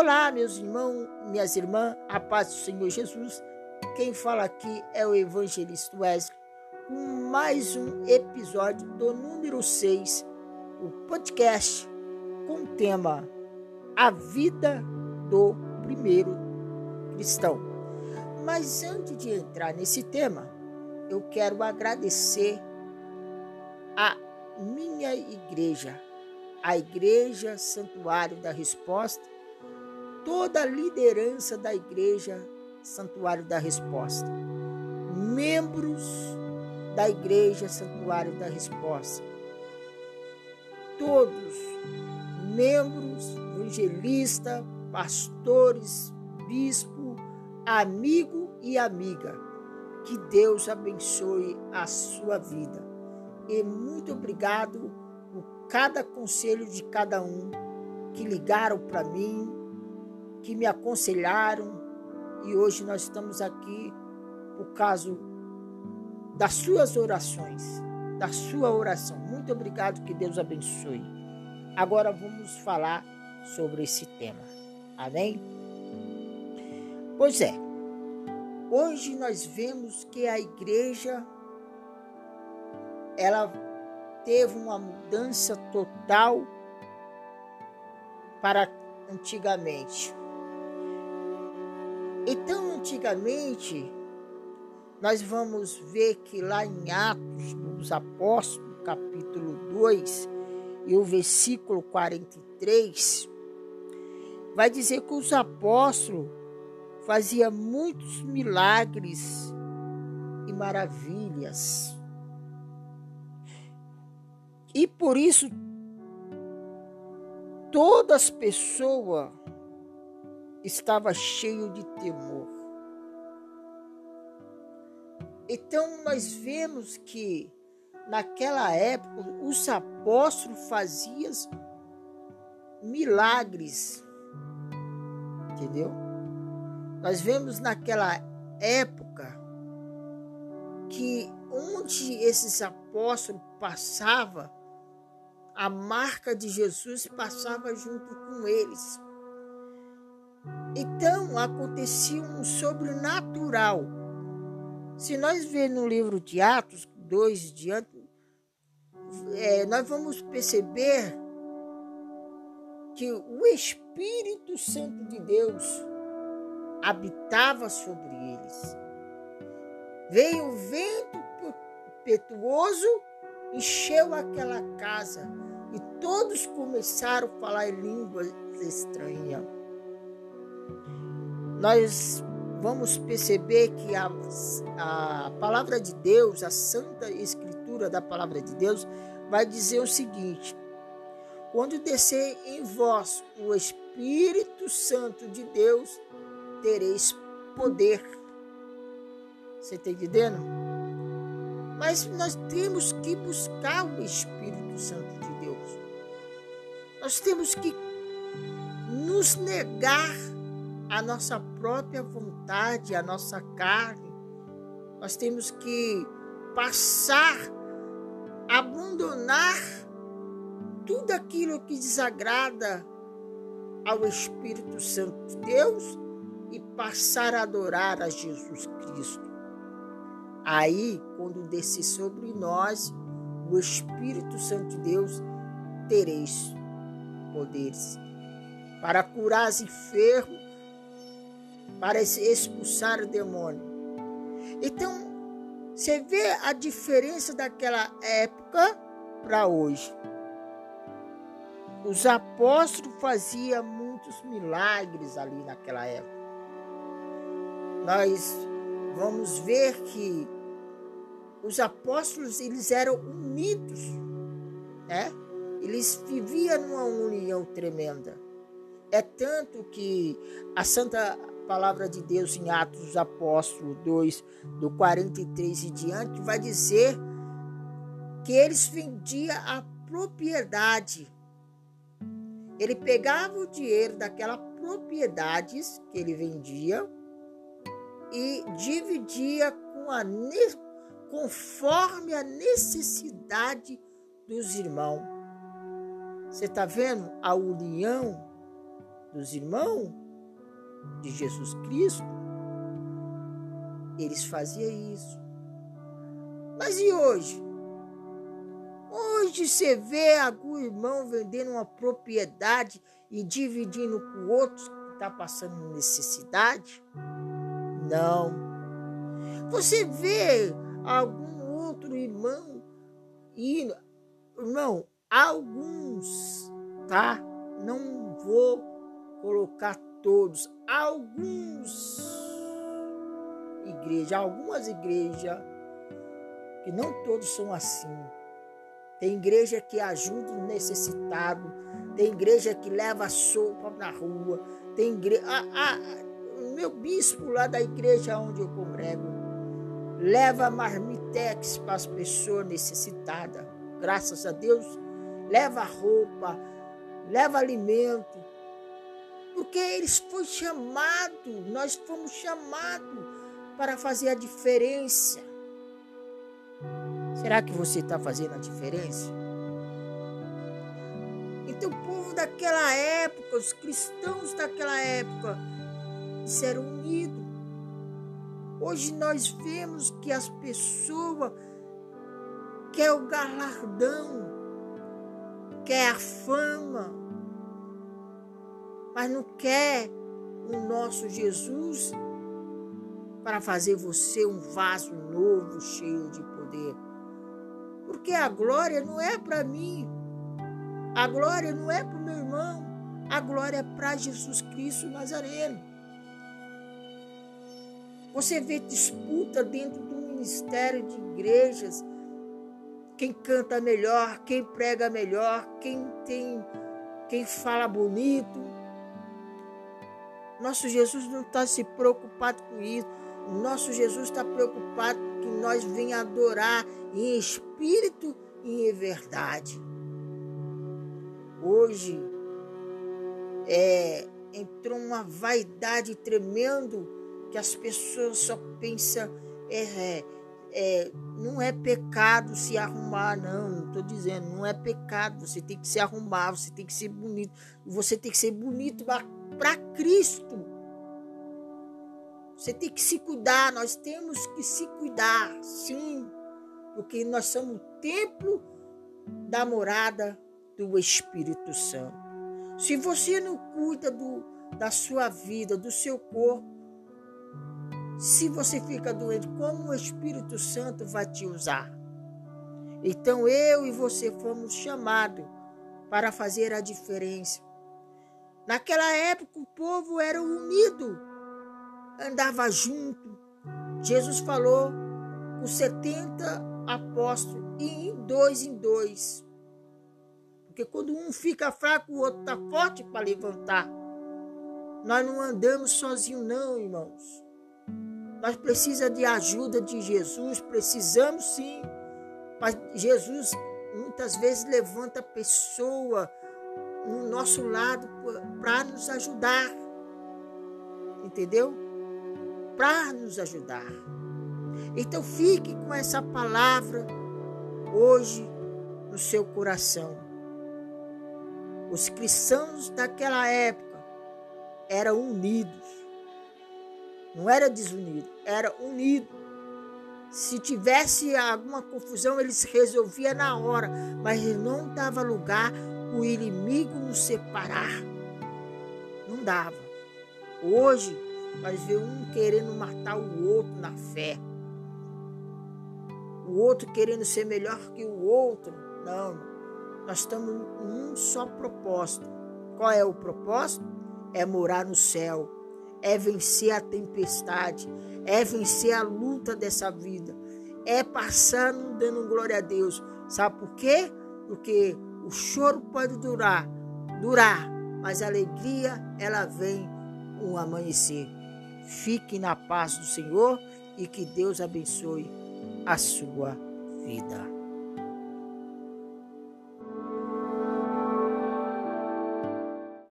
Olá, meus irmãos, minhas irmãs, a paz do Senhor Jesus. Quem fala aqui é o evangelista Wesley, com mais um episódio do número 6, o podcast com o tema A Vida do Primeiro Cristão. Mas antes de entrar nesse tema, eu quero agradecer a minha igreja, a Igreja Santuário da Resposta toda a liderança da Igreja Santuário da Resposta, membros da Igreja Santuário da Resposta, todos membros, evangelista, pastores, bispo, amigo e amiga. Que Deus abençoe a sua vida. E muito obrigado por cada conselho de cada um que ligaram para mim, que me aconselharam e hoje nós estamos aqui por causa das suas orações, da sua oração. Muito obrigado, que Deus abençoe. Agora vamos falar sobre esse tema. Amém? Pois é. Hoje nós vemos que a igreja ela teve uma mudança total para antigamente. Então, antigamente, nós vamos ver que lá em Atos dos Apóstolos, capítulo 2, e o versículo 43, vai dizer que os apóstolos faziam muitos milagres e maravilhas. E por isso todas as pessoas estava cheio de temor. Então nós vemos que naquela época os apóstolos faziam milagres. Entendeu? Nós vemos naquela época que onde esses apóstolos passavam, a marca de Jesus passava junto com eles. Então acontecia um sobrenatural. Se nós ver no livro de Atos 2 diante, é, nós vamos perceber que o Espírito Santo de Deus habitava sobre eles. Veio o vento impetuoso, encheu aquela casa e todos começaram a falar em línguas estranhas nós vamos perceber que a, a palavra de Deus, a santa escritura da palavra de Deus, vai dizer o seguinte: quando descer em vós o Espírito Santo de Deus, tereis poder. Você está entendendo? Mas nós temos que buscar o Espírito Santo de Deus. Nós temos que nos negar a nossa própria vontade, a nossa carne. Nós temos que passar, abandonar tudo aquilo que desagrada ao Espírito Santo de Deus e passar a adorar a Jesus Cristo. Aí, quando descer sobre nós o Espírito Santo de Deus, tereis poderes para curar os enfermos, para expulsar o demônio. Então, você vê a diferença daquela época para hoje. Os apóstolos faziam muitos milagres ali naquela época. Nós vamos ver que os apóstolos eles eram unidos, né? Eles viviam numa união tremenda. É tanto que a Santa palavra de Deus em Atos dos Apóstolos 2, do 43 e diante, vai dizer que eles vendiam a propriedade. Ele pegava o dinheiro daquelas propriedades que ele vendia e dividia com a, conforme a necessidade dos irmãos. Você está vendo a união dos irmãos de Jesus Cristo, eles faziam isso. Mas e hoje? Hoje você vê algum irmão vendendo uma propriedade e dividindo com outros que está passando necessidade? Não. Você vê algum outro irmão indo. Irmão, alguns, tá? Não vou colocar todos. Alguns igrejas, algumas igrejas, que não todos são assim. Tem igreja que ajuda o necessitado, tem igreja que leva sopa na rua, tem igreja. Ah, meu bispo lá da igreja onde eu congrego leva marmitex para as pessoas necessitadas. Graças a Deus, leva roupa, leva alimento. Porque eles foram chamados, nós fomos chamados para fazer a diferença. Será que você está fazendo a diferença? Então, o povo daquela época, os cristãos daquela época, eram unidos. Hoje nós vemos que as pessoas querem o galardão, quer a fama, mas não quer o nosso Jesus para fazer você um vaso novo, cheio de poder. Porque a glória não é para mim. A glória não é para o meu irmão. A glória é para Jesus Cristo Nazareno. Você vê disputa dentro do ministério de igrejas. Quem canta melhor, quem prega melhor, quem tem, quem fala bonito. Nosso Jesus não está se preocupado com isso. Nosso Jesus está preocupado que nós venhamos adorar em espírito e em verdade. Hoje é, entrou uma vaidade tremendo que as pessoas só pensam é, é, não é pecado se arrumar, não, não estou dizendo, não é pecado, você tem que se arrumar, você tem que ser bonito, você tem que ser bonito para Cristo. Você tem que se cuidar, nós temos que se cuidar, sim porque nós somos o templo da morada do Espírito Santo. Se você não cuida do, da sua vida, do seu corpo, se você fica doente, como o Espírito Santo vai te usar? Então eu e você fomos chamados para fazer a diferença. Naquela época o povo era unido, andava junto. Jesus falou os 70 apóstolo e em dois em dois. Porque quando um fica fraco, o outro está forte para levantar. Nós não andamos sozinhos, não, irmãos. Nós precisamos de ajuda de Jesus, precisamos sim. Mas Jesus muitas vezes levanta a pessoa no nosso lado para nos ajudar. Entendeu? Para nos ajudar. Então fique com essa palavra hoje no seu coração. Os cristãos daquela época eram unidos. Não era desunido, era unido. Se tivesse alguma confusão, eles resolviam na hora, mas não dava lugar o inimigo nos separar. Não dava. Hoje, nós vemos um querendo matar o outro na fé o outro querendo ser melhor que o outro. Não, nós estamos em um só propósito. Qual é o propósito? É morar no céu, é vencer a tempestade, é vencer a luta dessa vida, é passar dando glória a Deus. Sabe por quê? Porque o choro pode durar, durar, mas a alegria ela vem um amanhecer. Fique na paz do Senhor e que Deus abençoe a sua vida.